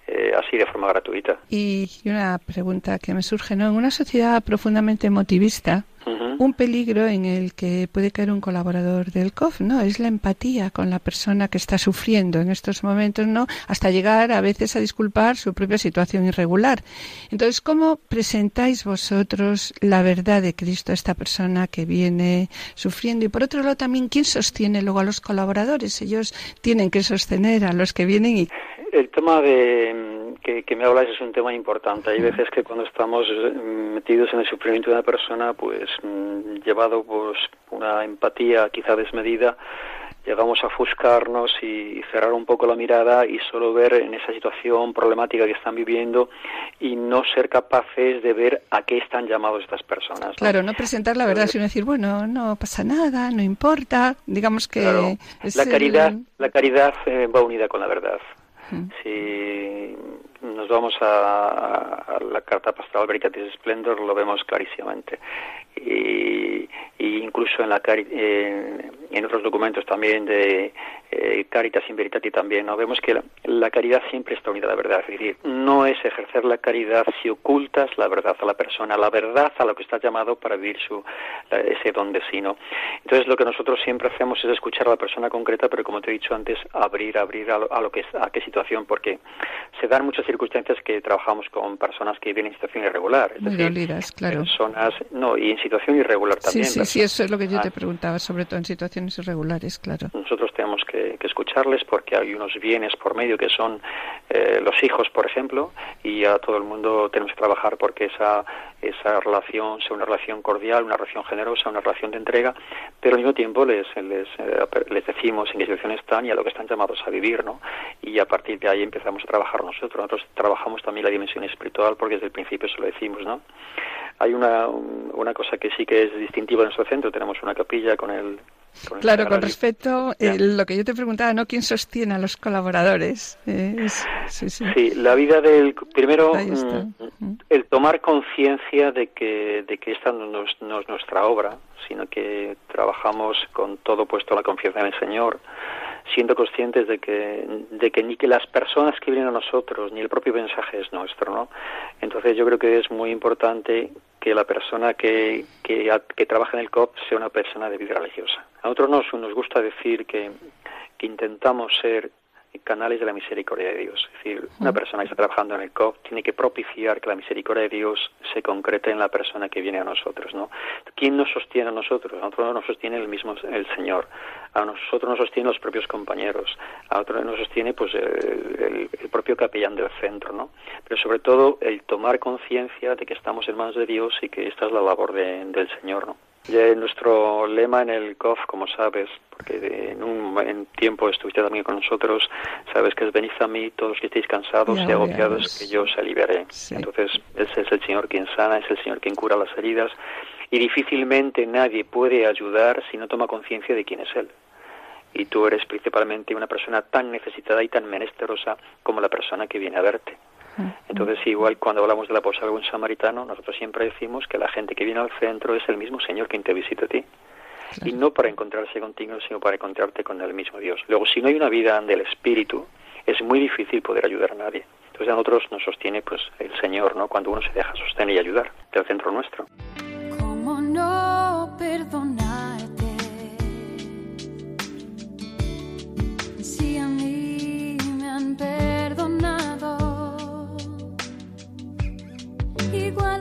eh, así de forma gratuita. Y una pregunta que me surge, ¿no? En una sociedad profundamente motivista, un peligro en el que puede caer un colaborador del COF, ¿no? Es la empatía con la persona que está sufriendo en estos momentos, ¿no? Hasta llegar a veces a disculpar su propia situación irregular. Entonces, ¿cómo presentáis vosotros la verdad de Cristo a esta persona que viene sufriendo? Y por otro lado, también, ¿quién sostiene luego a los colaboradores? Ellos tienen que sostener a los que vienen y... El tema de que, me habláis es un tema importante. Hay veces que cuando estamos eh, metidos en el sufrimiento de una persona, pues mm, llevado pues una empatía quizá desmedida, llegamos a ofuscarnos y cerrar un poco la mirada y solo ver en esa situación problemática que están viviendo y no ser capaces de ver a qué están llamados estas personas. Claro, no presentar la verdad, sino decir, bueno, no pasa nada, no importa, digamos que... la caridad, la caridad eh, va unida con la verdad. Si nos vamos a, la carta pastoral Veritatis Splendor, lo vemos clarísimamente. Y, incluso en, la, en, otros documentos también de eh, Caritas in Veritati también, ¿no? vemos que la, caridad siempre está unida a la verdad. Es decir, no es ejercer la caridad si ocultas la verdad a la persona, la verdad a lo que está llamado para vivir su, ese don de sí. ¿no? Entonces, lo que nosotros siempre hacemos es escuchar a la persona concreta, pero como te he dicho antes, abrir, abrir a lo, que a qué situación, porque se dan muchas circunstancias que trabajamos con personas que viven en situación irregular. Es decir, claro. Personas, no, y en situación irregular también. Sí, sí, sí, eso es lo que yo te preguntaba, sobre todo en situaciones irregulares, claro. Nosotros tenemos que, escucharles porque hay unos bienes por medio que son eh, los hijos, por ejemplo, y a todo el mundo tenemos que trabajar porque esa, esa relación sea una relación cordial, una relación generosa, una relación de entrega, pero al mismo tiempo les, les, eh, les decimos en qué situación están y a lo que están llamados a vivir, ¿no? Y a partir de ahí empezamos a trabajar nosotros. Nosotros trabajamos también la dimensión espiritual porque desde el principio se lo decimos, ¿no? Hay una, una cosa que sí que es distintiva en nuestro centro. Tenemos una capilla con el claro, con respecto a lo que yo te preguntaba, ¿no? ¿Quién sostiene a los colaboradores? Eh, sí, la vida del... Primero, mm, el tomar conciencia de que, de que esta no es, no es nuestra obra, sino que trabajamos con todo puesto la confianza en el Señor siendo conscientes de que, de que ni que las personas que vienen a nosotros, ni el propio mensaje es nuestro, ¿no? Entonces yo creo que es muy importante que la persona que, que, trabaja en el COP sea una persona de vida religiosa. A nosotros nos, nos gusta decir que, que intentamos ser canales de la misericordia de Dios. Es decir, una persona que está trabajando en el COP tiene que propiciar que la misericordia de Dios se concrete en la persona que viene a nosotros, ¿no? ¿Quién nos sostiene a nosotros? A nosotros nos sostiene el mismo el Señor. A nosotros nos sostienen los propios compañeros. A otros nos sostiene pues el, propio capellán del centro, ¿no? Pero sobre todo el tomar conciencia de que estamos en manos de Dios y que esta es la labor del Señor, ¿no? Ya nuestro lema en el COF, como sabes, porque en un tiempo estuviste también con nosotros, sabes que es venid a mí todos que estéis cansados y agobiados, que yo os aliviaré. Entonces, ese es el Señor quien sana, es el Señor quien cura las heridas y difícilmente nadie puede ayudar si no toma conciencia de quién es Él. Y tú eres principalmente una persona tan necesitada y tan menesterosa como la persona que viene a verte. Entonces, igual cuando hablamos del apóstol buen samaritano, nosotros siempre decimos que la gente que viene al centro es el mismo Señor quien te visita a ti. Y no para encontrarse contigo, sino para encontrarte con el mismo Dios. Luego, si no hay una vida del Espíritu, es muy difícil poder ayudar a nadie. Entonces, a nosotros nos sostiene pues el Señor, ¿no? Cuando uno se deja sostener y ayudar del centro nuestro. ¿Cómo no perdonarte?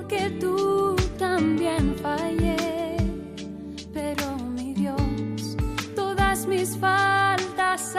Igual que tú también fallé, pero mi Dios, todas mis faltas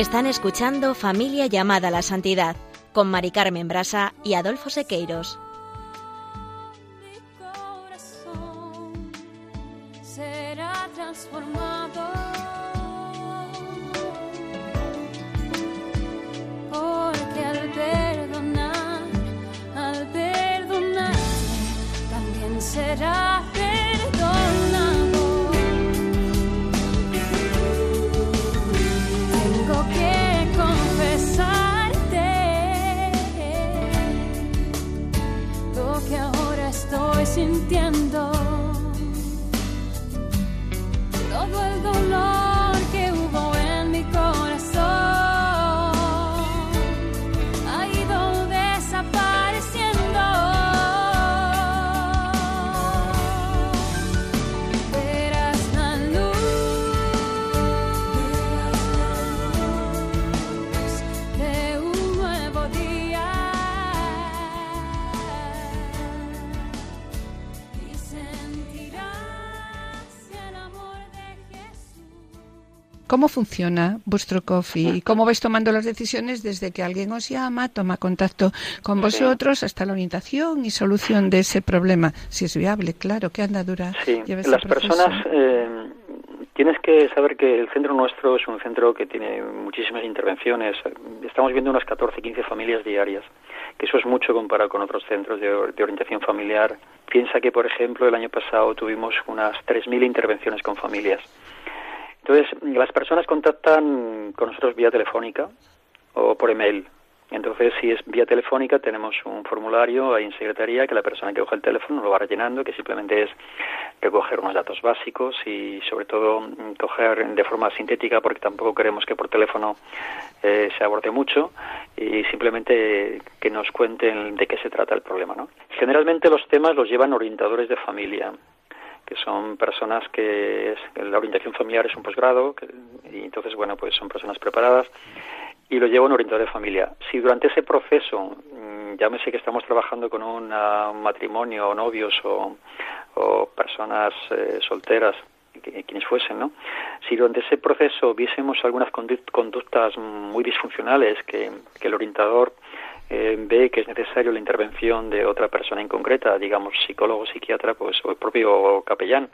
Están escuchando Familia llamada a la Santidad con Mari Carmen Brasa y Adolfo Sequeiros. ¿Cómo funciona vuestro coffee? ¿Y cómo vais tomando las decisiones desde que alguien os llama, toma contacto con vosotros hasta la orientación y solución de ese problema? Si es viable, claro, ¿qué andadura Sí, lleva ese las proceso? personas, eh, tienes que saber que el centro nuestro es un centro que tiene muchísimas intervenciones. Estamos viendo unas 14, 15 familias diarias, que eso es mucho comparado con otros centros de, de orientación familiar. Piensa que, por ejemplo, el año pasado tuvimos unas 3.000 intervenciones con familias. Entonces, las personas contactan con nosotros vía telefónica o por email. Entonces, si es vía telefónica, tenemos un formulario ahí en secretaría que la persona que coge el teléfono lo va rellenando, que simplemente es recoger unos datos básicos y, sobre todo, coger de forma sintética, porque tampoco queremos que por teléfono eh, se aborde mucho, y simplemente que nos cuenten de qué se trata el problema. ¿no? Generalmente los temas los llevan orientadores de familia que son personas que es- la orientación familiar es un posgrado y entonces bueno pues son personas preparadas y lo lleva un orientador de familia. Si durante ese proceso, mm, llámese que estamos trabajando con un ah, matrimonio o novios o, o personas eh, solteras, quienes fuesen, ¿no? Si durante ese proceso viésemos algunas condu- conductas muy disfuncionales que el orientador eh, ve que es necesario la intervención de otra persona en concreta, digamos psicólogo, psiquiatra, pues o el propio capellán,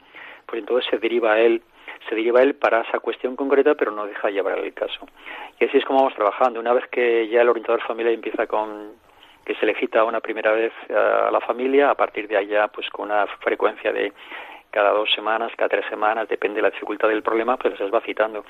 pues entonces se deriva a él, se deriva a él para esa cuestión concreta, pero no deja llevar el caso. Y así es como vamos trabajando. Una vez que ya el orientador familiar empieza con que se le cita una primera vez a la familia, a partir de allá, pues con una frecuencia de cada dos semanas, cada tres semanas, depende de la dificultad del problema, pues les va citando.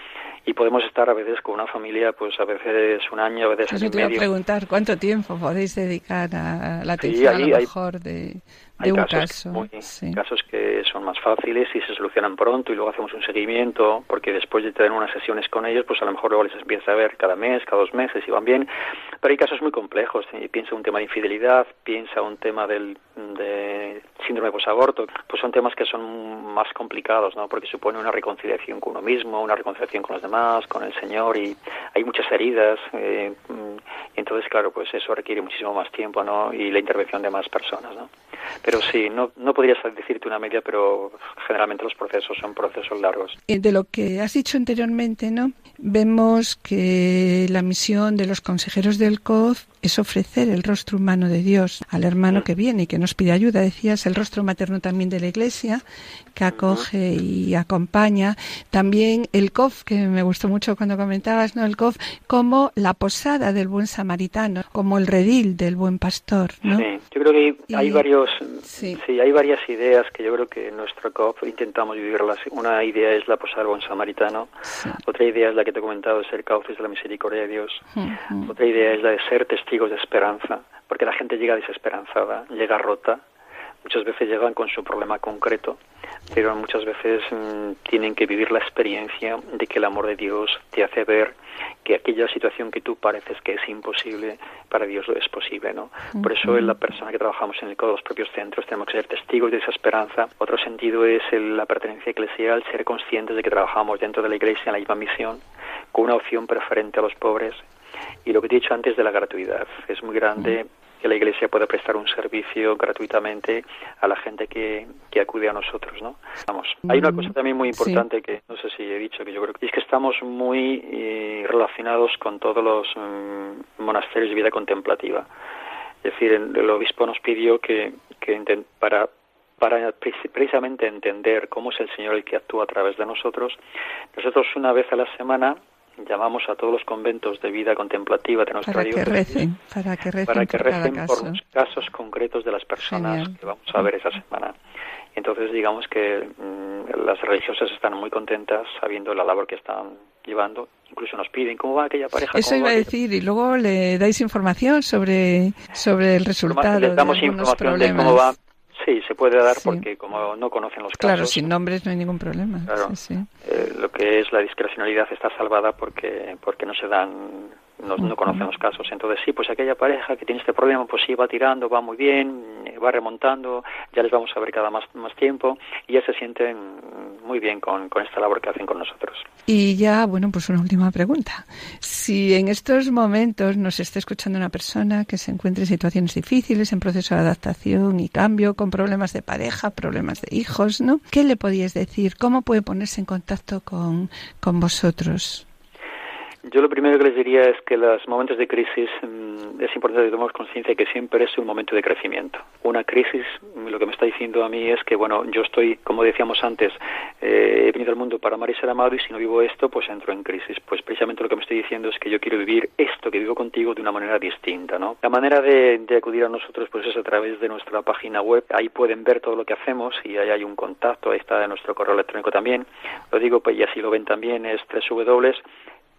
Y podemos estar a veces con una familia, pues a veces un año, a veces Eso año te iba a preguntar, ¿cuánto tiempo podéis dedicar a la Sí, atención a lo mejor de hay casos, caso, muy- sí. casos que son más fáciles y se solucionan pronto y luego hacemos un seguimiento porque después de tener unas sesiones con ellos pues a lo mejor luego les empieza a ver cada mes, cada dos meses y van bien pero hay casos muy complejos y piensa un tema de infidelidad piensa un tema del de síndrome posaborto pues son temas que son más complicados ¿no? porque supone una reconciliación con uno mismo una reconciliación con los demás con el Señor y hay muchas heridas eh, y entonces claro pues eso requiere muchísimo más tiempo ¿no? y la intervención de más personas ¿no? Pero sí no no podría decirte una media pero generalmente los procesos son procesos largos De lo que has dicho anteriormente, ¿no? Vemos que la misión de los consejeros del COF es ofrecer el rostro humano de Dios al hermano que viene y que nos pide ayuda. Decías el rostro materno también de la Iglesia, que acoge y acompaña. También el COF, que me gustó mucho cuando comentabas, ¿no? El COF como la posada del buen samaritano, como el redil del buen pastor, ¿no? Sí, yo creo que hay, Y- hay varios, sí. sí. hay varias ideas que yo creo que en nuestro COP intentamos vivirlas. Una idea es la posada buen samaritano, Sí. otra idea es la que te he comentado, de ser cauces de la misericordia de Dios, otra idea es la de ser testigos de esperanza, porque la gente llega desesperanzada, llega rota, muchas veces llegan con su problema concreto, pero muchas veces mm, tienen que vivir la experiencia de que el amor de Dios te hace ver que aquella situación que tú pareces que es imposible, para Dios lo es posible, ¿no? Por eso en la persona que trabajamos en el, los propios centros tenemos que ser testigos de esa esperanza. Otro sentido es el- la pertenencia eclesial, ser conscientes de que trabajamos dentro de la iglesia en la misma misión, con una opción preferente a los pobres. Y lo que te he dicho antes de la gratuidad. Es muy grande que la Iglesia pueda prestar un servicio gratuitamente a la gente que, que acude a nosotros, ¿no? Vamos. Hay una cosa también muy Sí. importante que no sé si he dicho, que yo creo que es que estamos muy eh, relacionados con todos los mm, monasterios de vida contemplativa. Es decir, el, obispo nos pidió que, que para para pre- precisamente entender cómo es el Señor el que actúa a través de nosotros, nosotros una vez a la semana llamamos a todos los conventos de vida contemplativa de nuestra Para que recen, para que recen para que recen por caso. los casos concretos de las personas Genial. que vamos a ver esa semana. Entonces, digamos que mm, las religiosas están muy contentas sabiendo la labor que están llevando. Incluso nos piden cómo va aquella pareja. Eso iba a aquella- decir, y luego le dais información sobre, sobre el resultado Les damos de información de problemas. cómo va. Sí, se puede dar Sí. porque como no conocen los casos, Claro, sin nombres no hay ningún problema. Claro. Sí, sí. eh, lo que es la discrecionalidad está salvada porque porque no se dan no, los casos entonces sí pues aquella pareja que tiene este problema pues sí va tirando va muy bien eh, va remontando ya les vamos a ver cada más más tiempo y ya se sienten muy bien con, con esta labor que hacen con nosotros Y ya, bueno, pues una última pregunta. Si en estos momentos nos está escuchando una persona que se encuentre en situaciones difíciles, en proceso de adaptación y cambio, con problemas de pareja, problemas de hijos, ¿no? ¿Qué le podíais decir? ¿Cómo puede ponerse en contacto con, con vosotros? Yo lo primero que les diría es que los momentos de crisis mm, es importante que tomemos conciencia que siempre es un momento de crecimiento. Una crisis, mm, lo que me está diciendo a mí es que, bueno, yo estoy, como decíamos antes, eh, he venido al mundo para amar y ser amado y si no vivo esto, pues entro en crisis. Pues precisamente lo que me estoy diciendo es que yo quiero vivir esto que vivo contigo de una manera distinta, ¿no? La manera de, de acudir a nosotros pues es a través de nuestra página web. Ahí pueden ver todo lo que hacemos y ahí hay un contacto, ahí está nuestro correo electrónico también. Lo digo, pues y así lo ven también, es www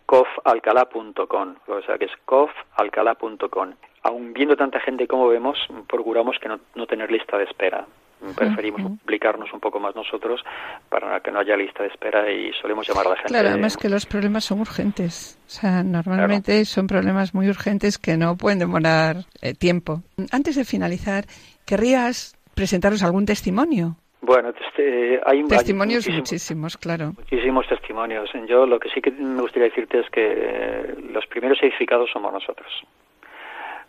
cofalcalá.com, o sea que es cofalcalá.com. Aun viendo tanta gente como vemos, procuramos que no, no tener lista de espera. Preferimos publicarnos un poco más nosotros para que no haya lista de espera y solemos llamar a la gente. Claro, además que los problemas son urgentes. O sea, normalmente son problemas muy urgentes que no pueden demorar eh, tiempo. Antes de finalizar, ¿querrías presentaros algún testimonio? Bueno, este, hay, hay Testimonios muchísimos- muchísimos, claro. Muchísimos testimonios. Yo lo que sí que me gustaría decirte es que eh, los primeros edificados somos nosotros.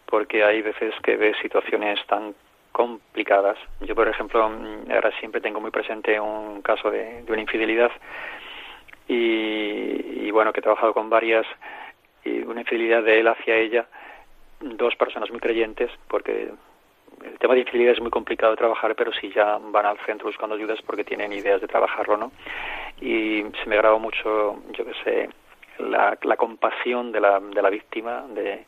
Porque hay veces que ves situaciones tan complicadas. Yo, por ejemplo, mm, ahora siempre tengo muy presente un caso de, de una infidelidad y, y, bueno, que he trabajado con varias y una infidelidad de él hacia ella, dos personas muy creyentes, porque el tema de infidelidad es muy complicado de trabajar, pero si ya van al centro buscando ayudas porque tienen ideas de trabajarlo, ¿no? Y se me grabó mucho, yo qué sé, la, la compasión de la, de la víctima, de,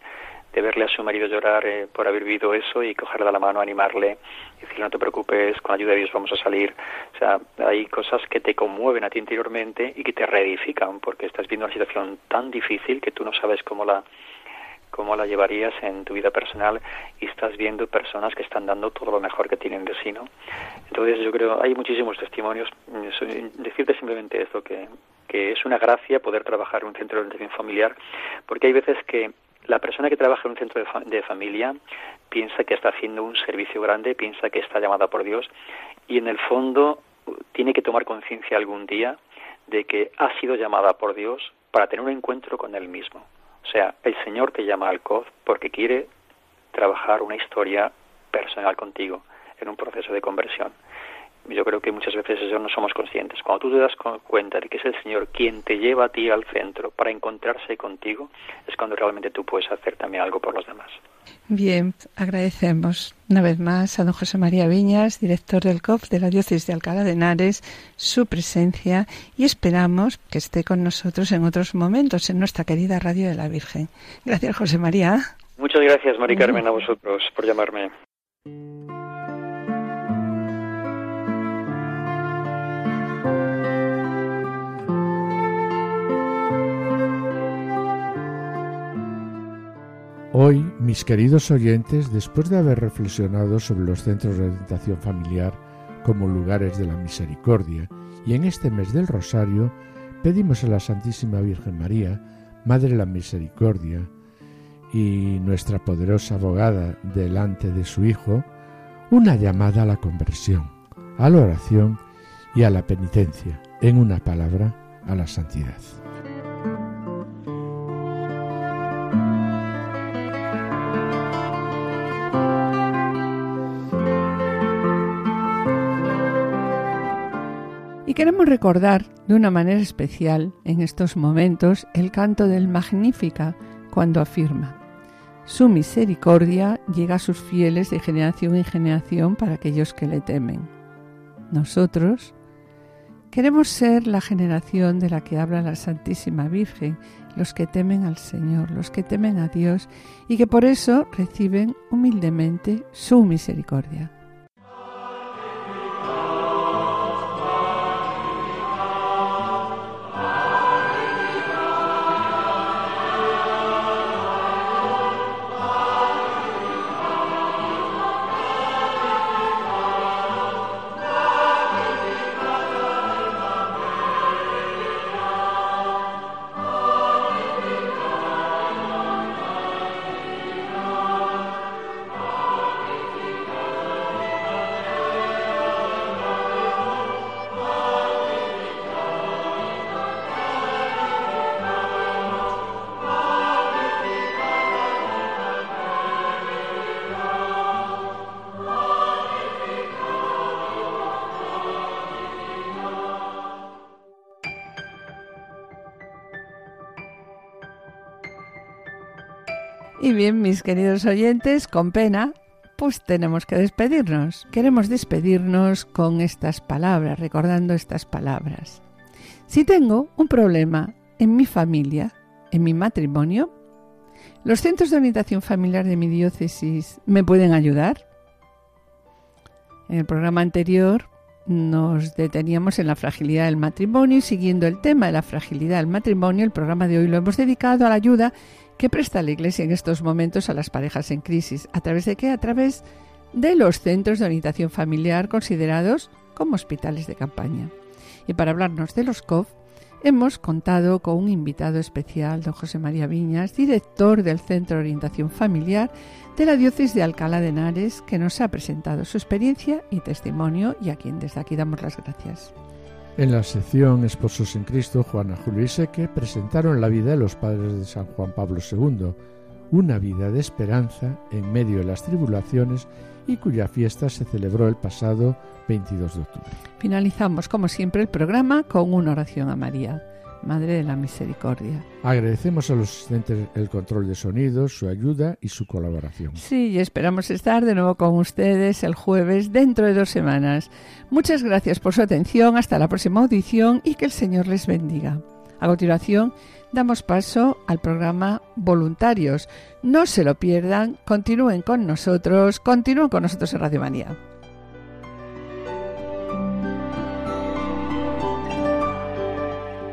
verle a su marido llorar eh, por haber vivido eso y cogerle de la mano, animarle, decirle no te preocupes, con la ayuda de Dios vamos a salir. O sea, hay cosas que te conmueven a ti interiormente y que te reedifican porque estás viendo una situación tan difícil que tú no sabes cómo la cómo la llevarías en tu vida personal y estás viendo personas que están dando todo lo mejor que tienen de sí, ¿no? Entonces yo creo, hay muchísimos testimonios. Decirte simplemente esto, que, que es una gracia poder trabajar en un centro de orientación familiar, porque hay veces que la persona que trabaja en un centro de, fa- de familia piensa que está haciendo un servicio grande, piensa que está llamada por Dios y en el fondo uh, tiene que tomar conciencia algún día de que ha sido llamada por Dios para tener un encuentro con Él mismo. O sea, el Señor te llama al COF porque quiere trabajar una historia personal contigo en un proceso de conversión. Yo creo que muchas veces eso no somos conscientes. Cuando tú te das cu- cuenta de que es el Señor quien te lleva a ti al centro para encontrarse contigo, es cuando realmente tú puedes hacer también algo por los demás. Bien, agradecemos una vez más a don José María Viñas, director del COF de la Diócesis de Alcalá de Henares, su presencia y esperamos que esté con nosotros en otros momentos en nuestra querida Radio de la Virgen. Gracias, José María. Muchas gracias, Mari Carmen, a vosotros por llamarme. Hoy, mis queridos oyentes, después de haber reflexionado sobre los centros de orientación familiar como lugares de la misericordia, y en este mes del Rosario, pedimos a la Santísima Virgen María, Madre de la Misericordia, y nuestra poderosa abogada delante de su Hijo, una llamada a la conversión, a la oración y a la penitencia, en una palabra, a la santidad. Queremos recordar de una manera especial en estos momentos el canto del Magnífica cuando afirma, Su misericordia llega a sus fieles de generación en generación para aquellos que le temen. Nosotros queremos ser la generación de la que habla la Santísima Virgen, los que temen al Señor, los que temen a Dios y que por eso reciben humildemente su misericordia. Bien, mis queridos oyentes, con pena, pues tenemos que despedirnos. Queremos despedirnos con estas palabras, recordando estas palabras. Si tengo un problema en mi familia, en mi matrimonio, ¿los centros de orientación familiar de mi diócesis me pueden ayudar? En el programa anterior nos deteníamos en la fragilidad del matrimonio y siguiendo el tema de la fragilidad del matrimonio, el programa de hoy lo hemos dedicado a la ayuda que presta la Iglesia en estos momentos a las parejas en crisis. ¿A través de qué? A través de los centros de orientación familiar considerados como hospitales de campaña. Y para hablarnos de los COF, hemos contado con un invitado especial, don José María Viñas, director del Centro de Orientación Familiar de la Diócesis de Alcalá de Henares, que nos ha presentado su experiencia y testimonio y a quien desde aquí damos las gracias. En la sección Esposos en Cristo, Juana Julio y Seque presentaron la vida de los padres de San Juan Pablo II, una vida de esperanza en medio de las tribulaciones y cuya fiesta se celebró el pasado 22 de octubre. Finalizamos, como siempre, el programa con una oración a María, Madre de la Misericordia. Agradecemos a los asistentes el control de sonido, su ayuda y su colaboración. Sí, y esperamos estar de nuevo con ustedes el jueves dentro de dos semanas. Muchas gracias por su atención, hasta la próxima audición y que el Señor les bendiga. A continuación, damos paso al programa Voluntarios. No se lo pierdan, continúen con nosotros, continúen con nosotros en Radio Manía.